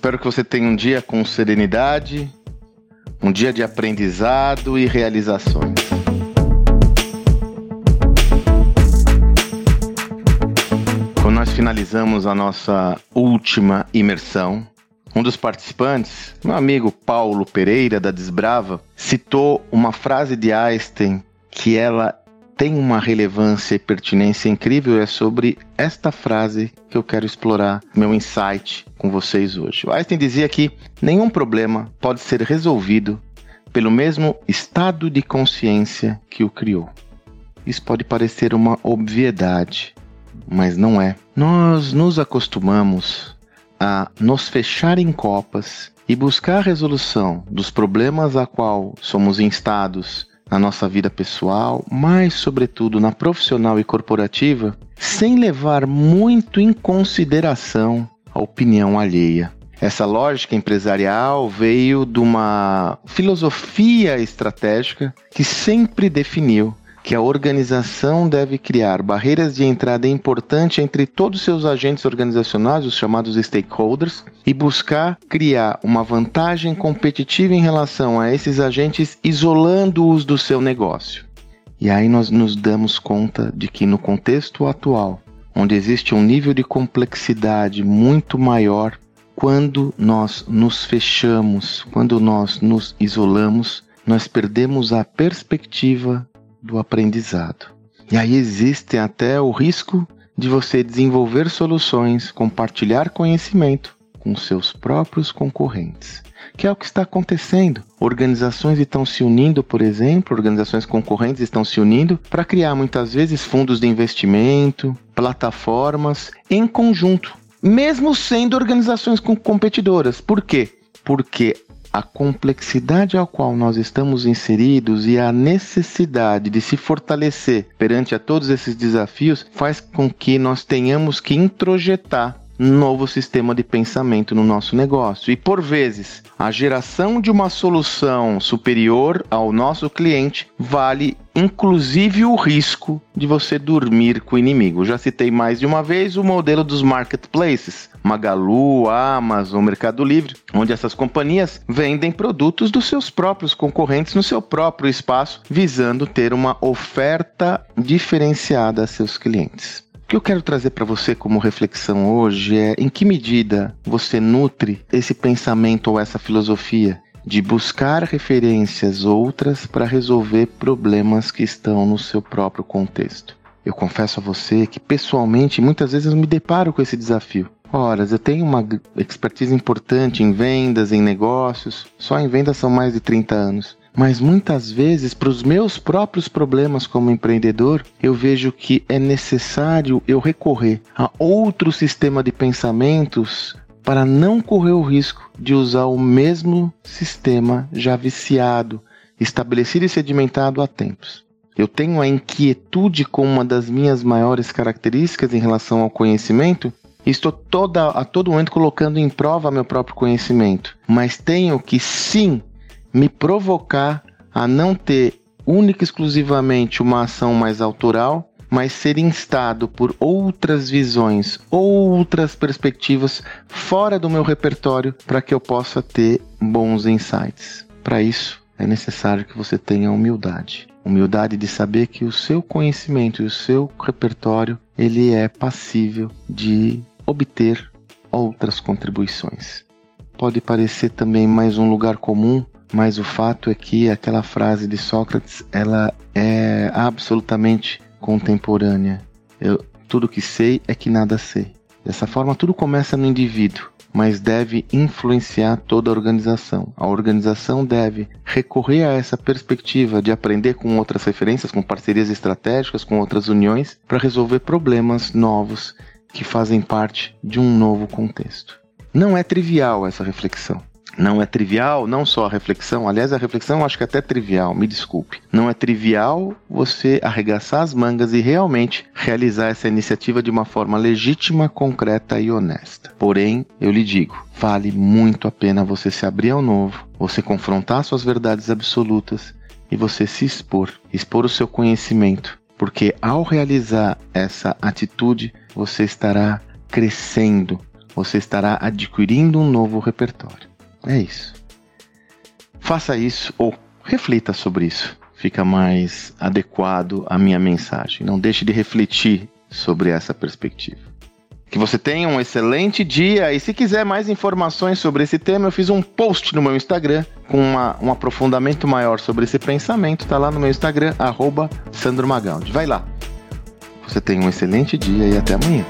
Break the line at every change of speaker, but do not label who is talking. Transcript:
Espero que você tenha um dia com serenidade, um dia de aprendizado e realizações. Quando nós finalizamos a nossa última imersão, um dos participantes, meu amigo Paulo Pereira da Desbrava, citou uma frase de Einstein que ela tem uma relevância e pertinência incrível é sobre esta frase que eu quero explorar meu insight com vocês hoje. O Einstein dizia que nenhum problema pode ser resolvido pelo mesmo estado de consciência que o criou. Isso pode parecer uma obviedade, mas não é. Nós nos acostumamos a nos fechar em copas e buscar a resolução dos problemas a qual somos instados na nossa vida pessoal, mas sobretudo na profissional e corporativa, sem levar muito em consideração a opinião alheia. Essa lógica empresarial veio de uma filosofia estratégica que sempre definiu que a organização deve criar barreiras de entrada importante entre todos os seus agentes organizacionais, os chamados stakeholders, e buscar criar uma vantagem competitiva em relação a esses agentes, isolando-os do seu negócio. E aí nós nos damos conta de que no contexto atual, onde existe um nível de complexidade muito maior, quando nós nos fechamos, quando nós nos isolamos, nós perdemos a perspectiva do aprendizado. E aí existe até o risco de você desenvolver soluções, compartilhar conhecimento com seus próprios concorrentes. Que é o que está acontecendo. Organizações estão se unindo, por exemplo, organizações concorrentes estão se unindo para criar muitas vezes fundos de investimento, plataformas em conjunto, mesmo sendo organizações competidoras. Por quê? Porque a complexidade ao qual nós estamos inseridos e a necessidade de se fortalecer perante a todos esses desafios faz com que nós tenhamos que introjetar novo sistema de pensamento no nosso negócio. E por vezes, a geração de uma solução superior ao nosso cliente vale inclusive o risco de você dormir com o inimigo. Já citei mais de uma vez o modelo dos marketplaces, Magalu, Amazon, Mercado Livre, onde essas companhias vendem produtos dos seus próprios concorrentes no seu próprio espaço, visando ter uma oferta diferenciada a seus clientes que eu quero trazer para você como reflexão hoje é em que medida você nutre esse pensamento ou essa filosofia de buscar referências outras para resolver problemas que estão no seu próprio contexto. Eu confesso a você que pessoalmente muitas vezes eu me deparo com esse desafio. Ora, eu tenho uma expertise importante em vendas, em negócios, só em vendas são mais de 30 anos. Mas muitas vezes, para os meus próprios problemas como empreendedor, eu vejo que é necessário eu recorrer a outro sistema de pensamentos para não correr o risco de usar o mesmo sistema já viciado, estabelecido e sedimentado há tempos. Eu tenho a inquietude com uma das minhas maiores características em relação ao conhecimento estou toda, a todo momento colocando em prova meu próprio conhecimento, mas tenho que sim me provocar a não ter única e exclusivamente uma ação mais autoral, mas ser instado por outras visões, outras perspectivas fora do meu repertório para que eu possa ter bons insights. Para isso, é necessário que você tenha humildade. Humildade de saber que o seu conhecimento e o seu repertório, ele é passível de obter outras contribuições. Pode parecer também mais um lugar comum mas o fato é que aquela frase de Sócrates ela é absolutamente contemporânea. Eu, tudo que sei é que nada sei. Dessa forma, tudo começa no indivíduo, mas deve influenciar toda a organização. A organização deve recorrer a essa perspectiva de aprender com outras referências, com parcerias estratégicas, com outras uniões, para resolver problemas novos que fazem parte de um novo contexto. Não é trivial essa reflexão. Não é trivial, não só a reflexão, aliás, a reflexão eu acho que é até trivial, me desculpe. Não é trivial você arregaçar as mangas e realmente realizar essa iniciativa de uma forma legítima, concreta e honesta. Porém, eu lhe digo, vale muito a pena você se abrir ao novo, você confrontar suas verdades absolutas e você se expor, expor o seu conhecimento, porque ao realizar essa atitude, você estará crescendo você estará adquirindo um novo repertório. É isso. Faça isso ou reflita sobre isso. Fica mais adequado à minha mensagem. Não deixe de refletir sobre essa perspectiva. Que você tenha um excelente dia e se quiser mais informações sobre esse tema, eu fiz um post no meu Instagram com uma, um aprofundamento maior sobre esse pensamento. Tá lá no meu Instagram, arroba Sandro Magaldi. Vai lá. Você tenha um excelente dia e até amanhã.